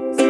you